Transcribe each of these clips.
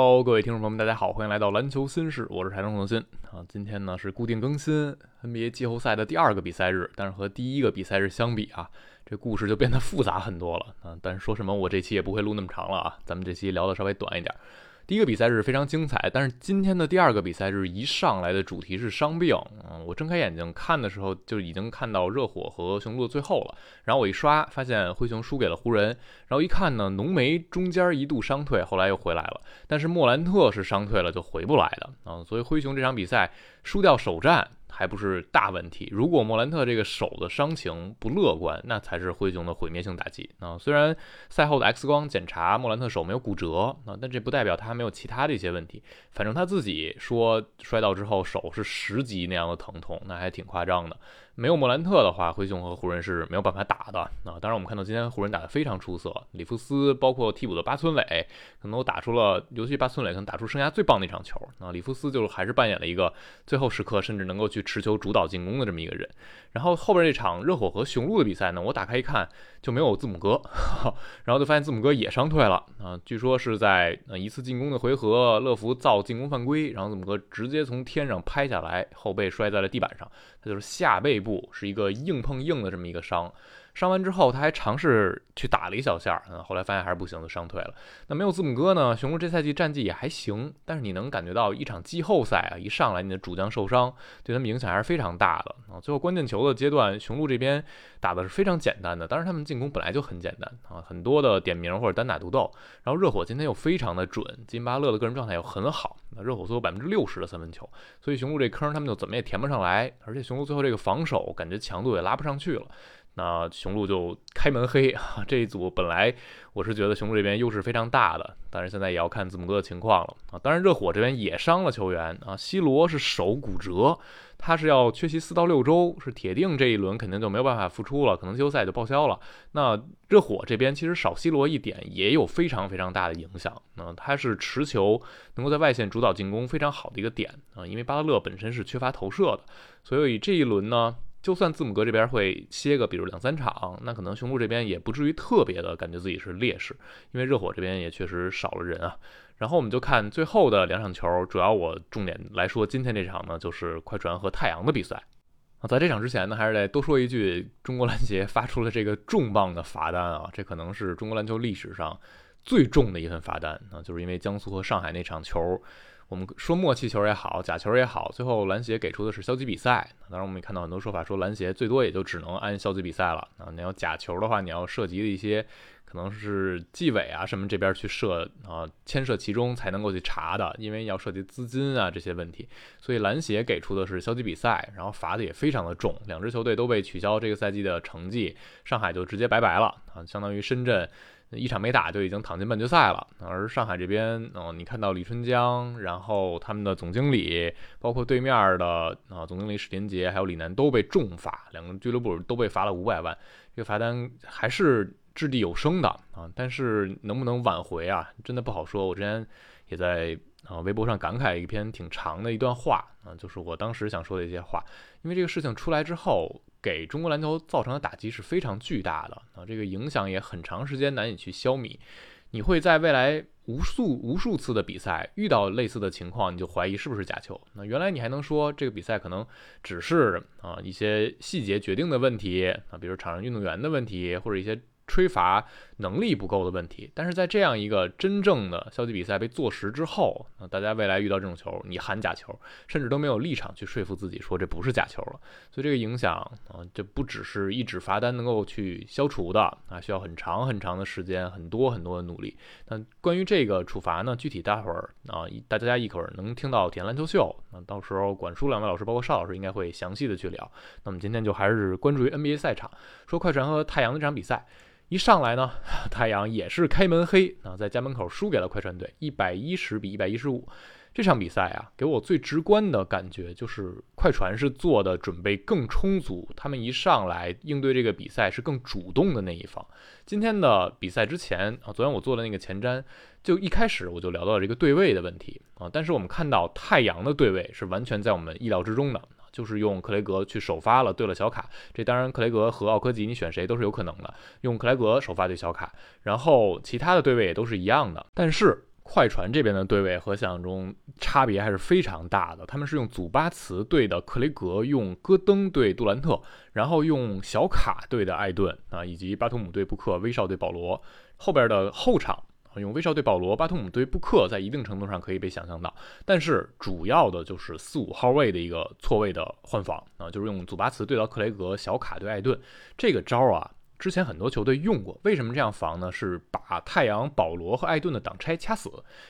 Hello，各位听众朋友们，大家好，欢迎来到篮球新事，我是台中创新啊。今天呢是固定更新 NBA 季后赛的第二个比赛日，但是和第一个比赛日相比啊，这故事就变得复杂很多了啊。但是说什么，我这期也不会录那么长了啊，咱们这期聊的稍微短一点。第一个比赛日非常精彩，但是今天的第二个比赛日一上来的主题是伤病。嗯，我睁开眼睛看的时候就已经看到热火和雄鹿的最后了。然后我一刷，发现灰熊输给了湖人。然后一看呢，浓眉中间一度伤退，后来又回来了。但是莫兰特是伤退了就回不来的啊。所以灰熊这场比赛输掉首战。还不是大问题。如果莫兰特这个手的伤情不乐观，那才是灰熊的毁灭性打击啊！虽然赛后的 X 光检查莫兰特手没有骨折啊，但这不代表他没有其他的一些问题。反正他自己说摔倒之后手是十级那样的疼痛，那还挺夸张的。没有莫兰特的话，灰熊和湖人是没有办法打的啊！当然，我们看到今天湖人打得非常出色，里弗斯包括替补的巴村磊，可能都打出了，尤其巴村磊可能打出生涯最棒的一场球啊！里弗斯就是还是扮演了一个最后时刻甚至能够去持球主导进攻的这么一个人。然后后边这场热火和雄鹿的比赛呢，我打开一看就没有字母哥，然后就发现字母哥也伤退了啊！据说是在呃一次进攻的回合，乐福造进攻犯规，然后字母哥直接从天上拍下来，后背摔在了地板上，他就是下背部部。是一个硬碰硬的这么一个伤，伤完之后他还尝试去打了一小下，嗯，后来发现还是不行，就伤退了。那没有字母哥呢？雄鹿这赛季战绩也还行，但是你能感觉到一场季后赛啊，一上来你的主将受伤，对他们影响还是非常大的啊。最后关键球的阶段，雄鹿这边打的是非常简单的，当然他们进攻本来就很简单啊，很多的点名或者单打独斗。然后热火今天又非常的准，金巴勒的个人状态又很好。那热火最后百分之六十的三分球，所以雄鹿这坑他们就怎么也填不上来，而且雄鹿最后这个防守感觉强度也拉不上去了。那雄鹿就开门黑啊！这一组本来我是觉得雄鹿这边优势非常大的，但是现在也要看字母哥的情况了啊。当然热火这边也伤了球员啊，西罗是手骨折，他是要缺席四到六周，是铁定这一轮肯定就没有办法复出了，可能季后赛就报销了。那热火这边其实少西罗一点也有非常非常大的影响啊，他是持球能够在外线主导进攻非常好的一个点啊，因为巴特勒本身是缺乏投射的，所以这一轮呢。就算字母哥这边会歇个，比如两三场，那可能雄鹿这边也不至于特别的感觉自己是劣势，因为热火这边也确实少了人啊。然后我们就看最后的两场球，主要我重点来说今天这场呢，就是快船和太阳的比赛啊。在这场之前呢，还是得多说一句，中国篮协发出了这个重磅的罚单啊，这可能是中国篮球历史上最重的一份罚单啊，就是因为江苏和上海那场球。我们说默契球也好，假球也好，最后篮协给出的是消极比赛。当然，我们也看到很多说法说篮协最多也就只能按消极比赛了。啊，你要假球的话，你要涉及的一些可能是纪委啊什么这边去涉啊牵涉其中才能够去查的，因为要涉及资金啊这些问题。所以篮协给出的是消极比赛，然后罚的也非常的重，两支球队都被取消这个赛季的成绩，上海就直接拜拜了啊，相当于深圳。一场没打就已经躺进半决赛了，而上海这边，哦，你看到李春江，然后他们的总经理，包括对面的啊总经理史林杰，还有李楠都被重罚，两个俱乐部都被罚了五百万，这个罚单还是掷地有声的啊，但是能不能挽回啊，真的不好说。我之前也在啊微博上感慨一篇挺长的一段话啊，就是我当时想说的一些话，因为这个事情出来之后。给中国篮球造成的打击是非常巨大的啊，这个影响也很长时间难以去消弭。你会在未来无数无数次的比赛遇到类似的情况，你就怀疑是不是假球。那原来你还能说这个比赛可能只是啊一些细节决定的问题啊，比如场上运动员的问题或者一些。吹罚能力不够的问题，但是在这样一个真正的消极比赛被坐实之后，那大家未来遇到这种球，你喊假球，甚至都没有立场去说服自己说这不是假球了。所以这个影响啊，这不只是一纸罚单能够去消除的啊，需要很长很长的时间，很多很多的努力。那关于这个处罚呢，具体待会儿啊，大家一会儿能听到体验篮球秀，那到时候管叔两位老师，包括邵老师应该会详细的去聊。那么今天就还是关注于 NBA 赛场，说快船和太阳的这场比赛。一上来呢，太阳也是开门黑啊，在家门口输给了快船队，一百一十比一百一十五。这场比赛啊，给我最直观的感觉就是快船是做的准备更充足，他们一上来应对这个比赛是更主动的那一方。今天的比赛之前啊，昨天我做的那个前瞻，就一开始我就聊到了这个对位的问题啊，但是我们看到太阳的对位是完全在我们意料之中的。就是用克雷格去首发了，对了小卡，这当然克雷格和奥科吉你选谁都是有可能的，用克雷格首发对小卡，然后其他的对位也都是一样的，但是。快船这边的对位和想象中差别还是非常大的。他们是用祖巴茨对的克雷格，用戈登对杜兰特，然后用小卡对的艾顿啊，以及巴图姆对布克，威少对保罗。后边的后场用威少对保罗，巴图姆对布克，在一定程度上可以被想象到。但是主要的就是四五号位的一个错位的换防啊，就是用祖巴茨对到克雷格，小卡对艾顿这个招啊。之前很多球队用过，为什么这样防呢？是把太阳、保罗和艾顿的挡拆掐死。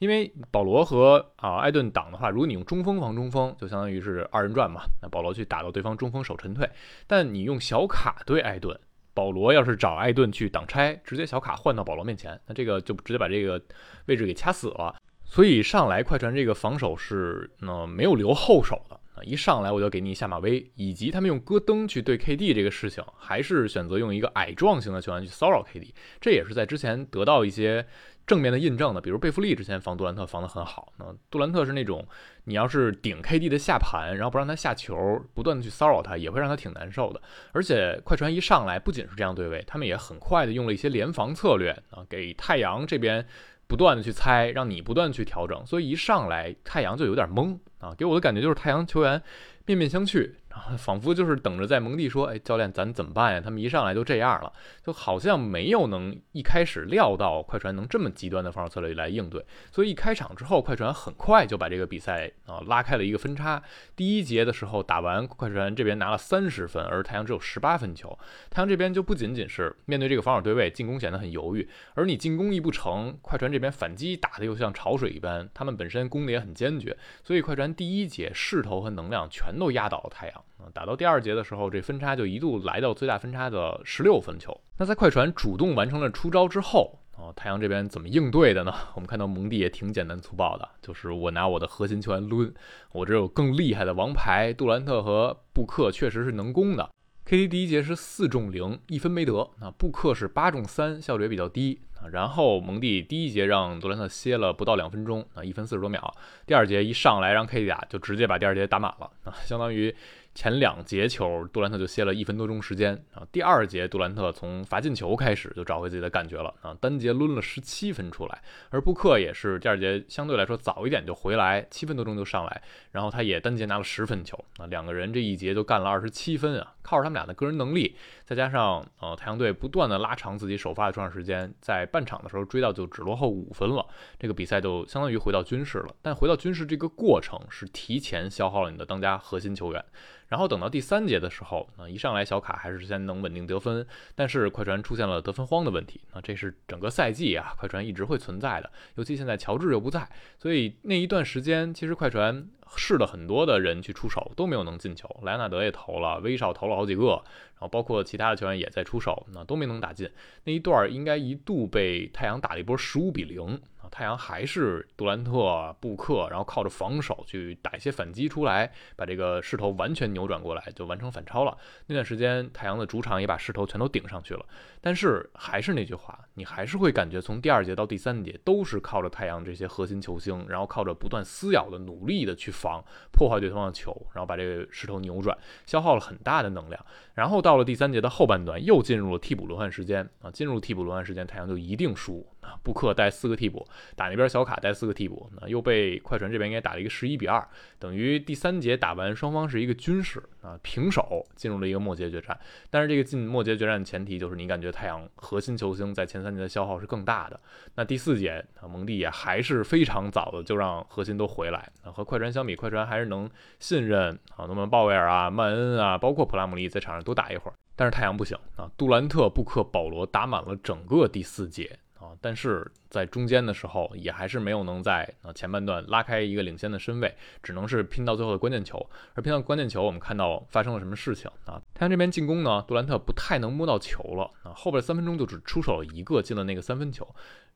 因为保罗和啊艾顿挡的话，如果你用中锋防中锋，就相当于是二人转嘛。那保罗去打到对方中锋手沉退，但你用小卡对艾顿，保罗要是找艾顿去挡拆，直接小卡换到保罗面前，那这个就直接把这个位置给掐死了。所以上来快船这个防守是呢没有留后手的。一上来我就给你下马威，以及他们用戈登去对 KD 这个事情，还是选择用一个矮壮型的球员去骚扰 KD，这也是在之前得到一些正面的印证的。比如贝弗利之前防杜兰特防得很好，那杜兰特是那种你要是顶 KD 的下盘，然后不让他下球，不断的去骚扰他，也会让他挺难受的。而且快船一上来不仅是这样对位，他们也很快的用了一些联防策略啊，给太阳这边。不断的去猜，让你不断去调整，所以一上来太阳就有点懵啊，给我的感觉就是太阳球员面面相觑。然后仿佛就是等着在蒙蒂说：“哎，教练，咱怎么办呀？”他们一上来就这样了，就好像没有能一开始料到快船能这么极端的防守策略来应对。所以一开场之后，快船很快就把这个比赛啊拉开了一个分差。第一节的时候打完，快船这边拿了三十分，而太阳只有十八分球。太阳这边就不仅仅是面对这个防守对位，进攻显得很犹豫，而你进攻一不成，快船这边反击打的又像潮水一般，他们本身攻的也很坚决，所以快船第一节势头和能量全都压倒了太阳。啊打到第二节的时候，这分差就一度来到最大分差的十六分球。那在快船主动完成了出招之后，啊，太阳这边怎么应对的呢？我们看到蒙蒂也挺简单粗暴的，就是我拿我的核心球员抡，我这有更厉害的王牌杜兰特和布克，确实是能攻的。KD 第一节是四中零，一分没得。那布克是八中三，效率也比较低。啊然后蒙蒂第一节让杜兰特歇了不到两分钟，啊，一分四十多秒。第二节一上来让 KD 打，就直接把第二节打满了，啊，相当于。前两节球，杜兰特就歇了一分多钟时间啊。第二节，杜兰特从罚进球开始就找回自己的感觉了啊，单节抡了十七分出来。而布克也是第二节相对来说早一点就回来，七分多钟就上来，然后他也单节拿了十分球啊。两个人这一节就干了二十七分啊，靠着他们俩的个人能力，再加上呃太阳队不断的拉长自己首发的出场时间，在半场的时候追到就只落后五分了，这个比赛就相当于回到军事了。但回到军事这个过程是提前消耗了你的当家核心球员。然后等到第三节的时候，那一上来小卡还是先能稳定得分，但是快船出现了得分荒的问题，那这是整个赛季啊，快船一直会存在的，尤其现在乔治又不在，所以那一段时间其实快船试了很多的人去出手都没有能进球，莱纳德也投了，威少投了好几个，然后包括其他的球员也在出手，那都没能打进，那一段应该一度被太阳打了一波十五比零啊。太阳还是杜兰特、布克，然后靠着防守去打一些反击出来，把这个势头完全扭转过来，就完成反超了。那段时间，太阳的主场也把势头全都顶上去了。但是还是那句话，你还是会感觉从第二节到第三节都是靠着太阳这些核心球星，然后靠着不断撕咬的努力的去防，破坏对方的球，然后把这个势头扭转，消耗了很大的能量。然后到了第三节的后半段，又进入了替补轮换时间啊，进入替补轮换时间，太阳就一定输。布克带四个替补打那边，小卡带四个替补，那又被快船这边给打了一个十一比二，等于第三节打完，双方是一个均势啊平手，进入了一个末节决战。但是这个进末节决战的前提就是你感觉太阳核心球星在前三节的消耗是更大的。那第四节啊，蒙蒂也还是非常早的就让核心都回来。那和快船相比，快船还是能信任啊，那么鲍威尔啊、曼恩啊，包括普拉姆利在场上。多打一会儿，但是太阳不行啊！杜兰特、布克、保罗打满了整个第四节但是在中间的时候也还是没有能在啊前半段拉开一个领先的身位，只能是拼到最后的关键球。而拼到关键球，我们看到发生了什么事情啊？太阳这边进攻呢，杜兰特不太能摸到球了啊，后边三分钟就只出手了一个，进了那个三分球。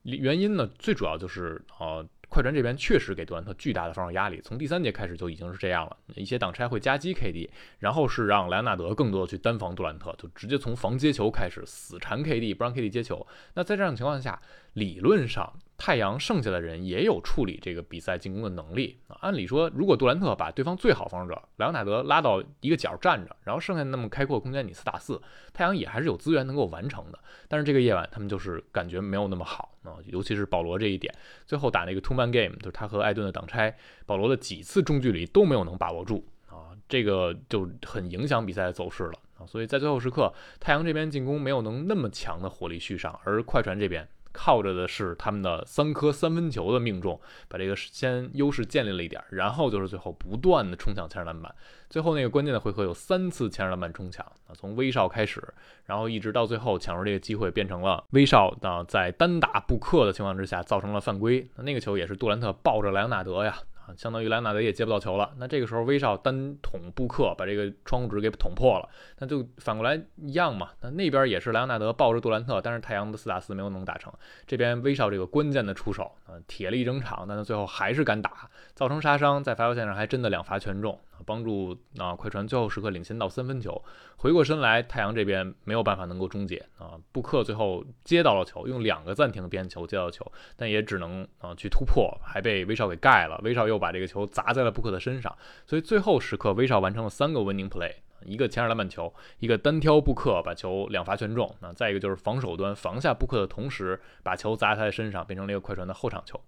原因呢，最主要就是啊。快船这边确实给杜兰特巨大的防守压力，从第三节开始就已经是这样了。一些挡拆会夹击 KD，然后是让莱昂纳德更多的去单防杜兰特，就直接从防接球开始死缠 KD，不让 KD 接球。那在这样的情况下，理论上。太阳剩下的人也有处理这个比赛进攻的能力啊。按理说，如果杜兰特把对方最好防守者莱昂纳德拉到一个角站着，然后剩下那么开阔空间你四打四，太阳也还是有资源能够完成的。但是这个夜晚他们就是感觉没有那么好啊，尤其是保罗这一点，最后打那个 two man game，就是他和艾顿的挡拆，保罗的几次中距离都没有能把握住啊，这个就很影响比赛的走势了啊。所以在最后时刻，太阳这边进攻没有能那么强的火力续上，而快船这边。靠着的是他们的三颗三分球的命中，把这个先优势建立了一点，然后就是最后不断的冲抢前场篮板，最后那个关键的回合有三次前场篮板冲抢啊，从威少开始，然后一直到最后抢出这个机会变成了威少啊在单打布克的情况之下造成了犯规，那个球也是杜兰特抱着莱昂纳德呀。啊，相当于莱昂纳德也接不到球了。那这个时候威少单捅布克，把这个窗户纸给捅破了。那就反过来一样嘛。那那边也是莱昂纳德抱着杜兰特，但是太阳的四打四没有能打成。这边威少这个关键的出手啊，铁了一整场，但他最后还是敢打，造成杀伤，在罚球线上还真的两罚全中。帮助啊快船最后时刻领先到三分球，回过身来，太阳这边没有办法能够终结啊。布克最后接到了球，用两个暂停边球接到球，但也只能啊去突破，还被 威少给盖了。威少又把这个球砸在了布克的身上，所以最后时刻威少完成了三个 winning play，一个前场篮板球，一个单挑布克把球两罚全中，那再一个就是防守端防下布克的同时把球砸在他的身上，变成了一个快船的后场球。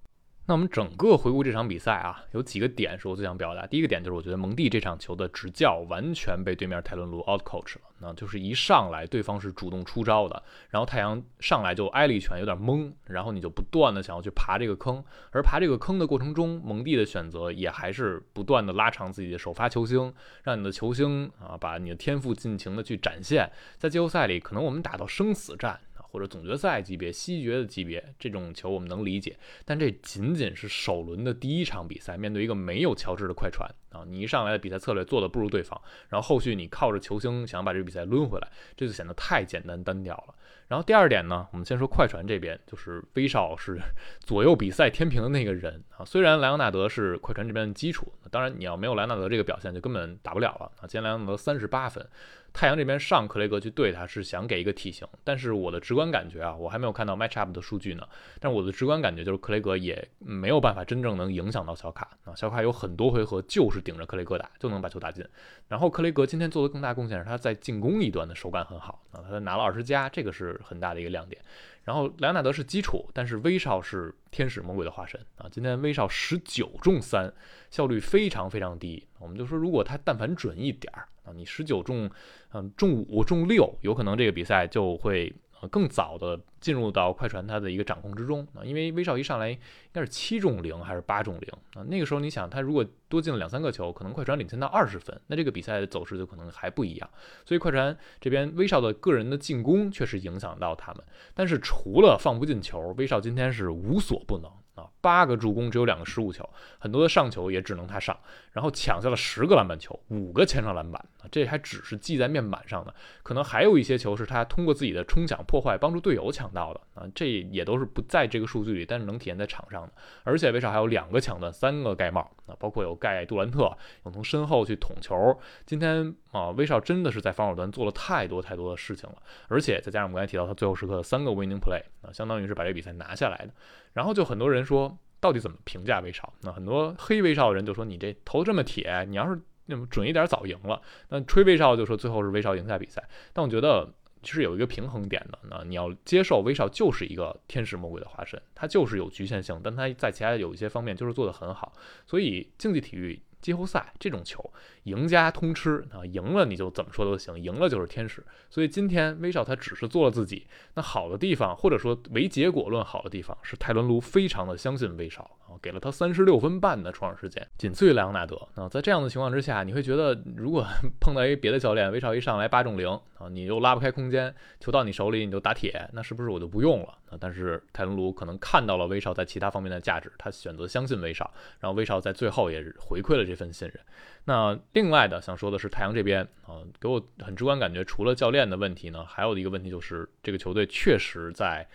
那我们整个回顾这场比赛啊，有几个点是我最想表达。第一个点就是，我觉得蒙蒂这场球的执教完全被对面泰伦卢 out coach 了。那就是一上来对方是主动出招的，然后太阳上来就挨了一拳，有点懵，然后你就不断的想要去爬这个坑，而爬这个坑的过程中，蒙蒂的选择也还是不断的拉长自己的首发球星，让你的球星啊把你的天赋尽情的去展现。在季后赛里，可能我们打到生死战。或者总决赛级别、西决的级别，这种球我们能理解，但这仅仅是首轮的第一场比赛，面对一个没有乔治的快船啊，你一上来的比赛策略做的不如对方，然后后续你靠着球星想把这个比赛抡回来，这就显得太简单单调了。然后第二点呢，我们先说快船这边，就是威少是 左右比赛天平的那个人啊。虽然莱昂纳德是快船这边的基础，当然你要没有莱昂纳德这个表现，就根本打不了了啊。今天莱昂纳德三十八分。太阳这边上克雷格去对他是想给一个体型，但是我的直观感觉啊，我还没有看到 match up 的数据呢。但我的直观感觉就是克雷格也没有办法真正能影响到小卡啊。小卡有很多回合就是顶着克雷格打就能把球打进。然后克雷格今天做的更大贡献是他在进攻一端的手感很好啊，他拿了二十加，这个是很大的一个亮点。然后莱纳德是基础，但是威少是天使魔鬼的化身啊！今天威少十九中三，效率非常非常低。我们就说，如果他但凡准一点儿啊，你十九中，嗯，中五中六，有可能这个比赛就会。呃，更早的进入到快船他的一个掌控之中啊，因为威少一上来应该是七中零还是八中零啊，那个时候你想他如果多进了两三个球，可能快船领先到二十分，那这个比赛的走势就可能还不一样。所以快船这边威少的个人的进攻确实影响到他们，但是除了放不进球，威少今天是无所不能。啊，八个助攻，只有两个失误球，很多的上球也只能他上，然后抢下了十个篮板球，五个前场篮板，这还只是记在面板上的，可能还有一些球是他通过自己的冲抢破坏，帮助队友抢到的啊，这也都是不在这个数据里，但是能体现在场上的。而且威少还有两个抢断，三个盖帽啊，包括有盖杜兰特，有从身后去捅球。今天啊，威少真的是在防守端做了太多太多的事情了，而且再加上我们刚才提到他最后时刻的三个 winning play 啊，相当于是把这比赛拿下来的。然后就很多人说，到底怎么评价威少？那很多黑威少的人就说，你这投这么铁，你要是那么准一点，早赢了。那吹威少就说，最后是威少赢下比赛。但我觉得其实有一个平衡点的，那你要接受威少就是一个天使魔鬼的化身，他就是有局限性，但他在其他有一些方面就是做得很好。所以竞技体育季后赛这种球。赢家通吃啊，赢了你就怎么说都行，赢了就是天使。所以今天威少他只是做了自己，那好的地方或者说唯结果论好的地方是泰伦卢非常的相信威少啊，给了他三十六分半的出场时间，仅次于莱昂纳德。那在这样的情况之下，你会觉得如果 碰到一别的教练，威少一上来八中零啊，你又拉不开空间，球到你手里你就打铁，那是不是我就不用了？但是泰伦卢可能看到了威少在其他方面的价值，他选择相信威少，然后威少在最后也回馈了这份信任。那另外的想说的是，太阳这边啊，给我很直观感觉，除了教练的问题呢，还有一个问题就是这个球队确实在，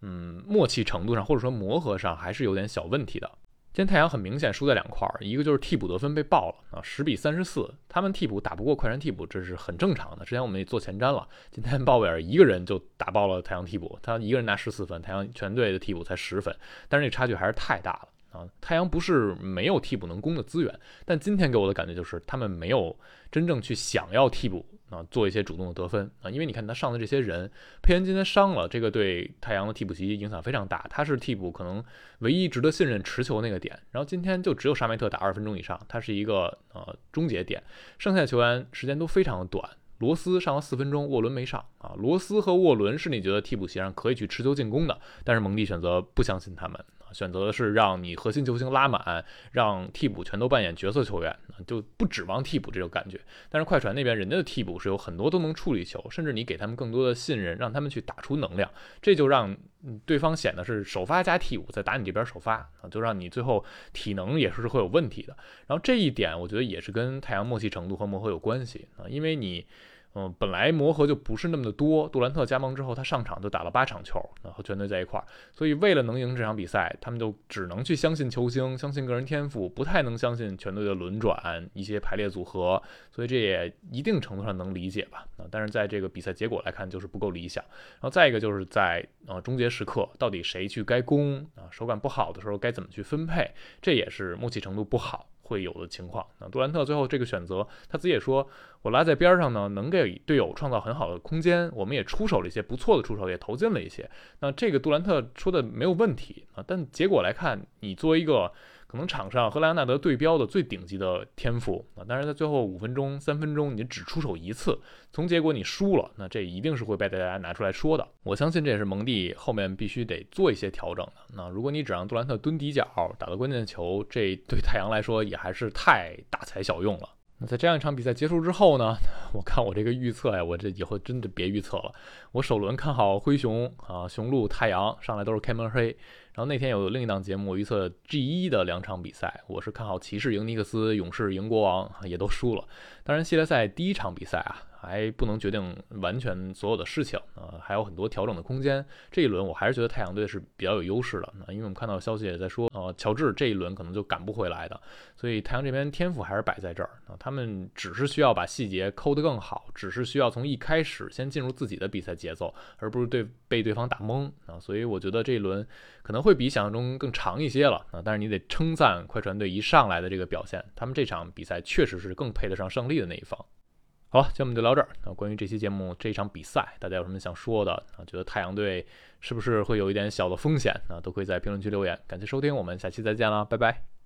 嗯，默契程度上或者说磨合上还是有点小问题的。今天太阳很明显输在两块儿，一个就是替补得分被爆了啊，十比三十四，他们替补打不过快船替补，这是很正常的。之前我们也做前瞻了，今天鲍威尔一个人就打爆了太阳替补，他一个人拿十四分，太阳全队的替补才十分，但是这差距还是太大了啊。太阳不是没有替补能攻的资源，但今天给我的感觉就是他们没有真正去想要替补。啊，做一些主动的得分啊，因为你看他上的这些人，佩恩今天伤了，这个对太阳的替补席影响非常大。他是替补可能唯一值得信任持球那个点，然后今天就只有沙梅特打二十分钟以上，他是一个呃终结点，剩下的球员时间都非常的短。罗斯上了四分钟，沃伦没上啊。罗斯和沃伦是你觉得替补席上可以去持球进攻的，但是蒙蒂选择不相信他们。选择的是让你核心球星拉满，让替补全都扮演角色球员，就不指望替补这种感觉。但是快船那边人家的替补是有很多都能处理球，甚至你给他们更多的信任，让他们去打出能量，这就让对方显得是首发加替补在打你这边首发啊，就让你最后体能也是会有问题的。然后这一点我觉得也是跟太阳默契程度和磨合有关系啊，因为你。嗯，本来磨合就不是那么的多。杜兰特加盟之后，他上场就打了八场球，然后全队在一块儿。所以为了能赢这场比赛，他们就只能去相信球星，相信个人天赋，不太能相信全队的轮转、一些排列组合。所以这也一定程度上能理解吧？啊，但是在这个比赛结果来看，就是不够理想。然后再一个就是在呃终结时刻，到底谁去该攻啊？手感不好的时候该怎么去分配？这也是默契程度不好。会有的情况，那杜兰特最后这个选择，他自己也说，我拉在边上呢，能给队友创造很好的空间，我们也出手了一些不错的出手，也投进了一些。那这个杜兰特说的没有问题啊，但结果来看，你作为一个。可能场上和莱昂纳德对标的最顶级的天赋啊，但是在最后五分钟、三分钟，你只出手一次，从结果你输了，那这一定是会被大家拿出来说的。我相信这也是蒙蒂后面必须得做一些调整的。那如果你只让杜兰特蹲底角打到关键球，这对太阳来说也还是太大材小用了。那在这样一场比赛结束之后呢，我看我这个预测呀，我这以后真的别预测了。我首轮看好灰熊啊，雄鹿、太阳上来都是开门黑。然后那天有另一档节目，我预测 G 一的两场比赛，我是看好骑士赢尼克斯，勇士赢国王，也都输了。当然，系列赛第一场比赛啊。还不能决定完全所有的事情啊，还有很多调整的空间。这一轮我还是觉得太阳队是比较有优势的，啊因为我们看到消息也在说，乔治这一轮可能就赶不回来的，所以太阳这边天赋还是摆在这儿啊，他们只是需要把细节抠得更好，只是需要从一开始先进入自己的比赛节奏，而不是对被对方打懵啊。所以我觉得这一轮可能会比想象中更长一些了啊，但是你得称赞快船队一上来的这个表现，他们这场比赛确实是更配得上胜利的那一方。好了，今天我们就聊这儿。那关于这期节目这一场比赛，大家有什么想说的啊？觉得太阳队是不是会有一点小的风险？啊都可以在评论区留言。感谢收听，我们下期再见了，拜拜。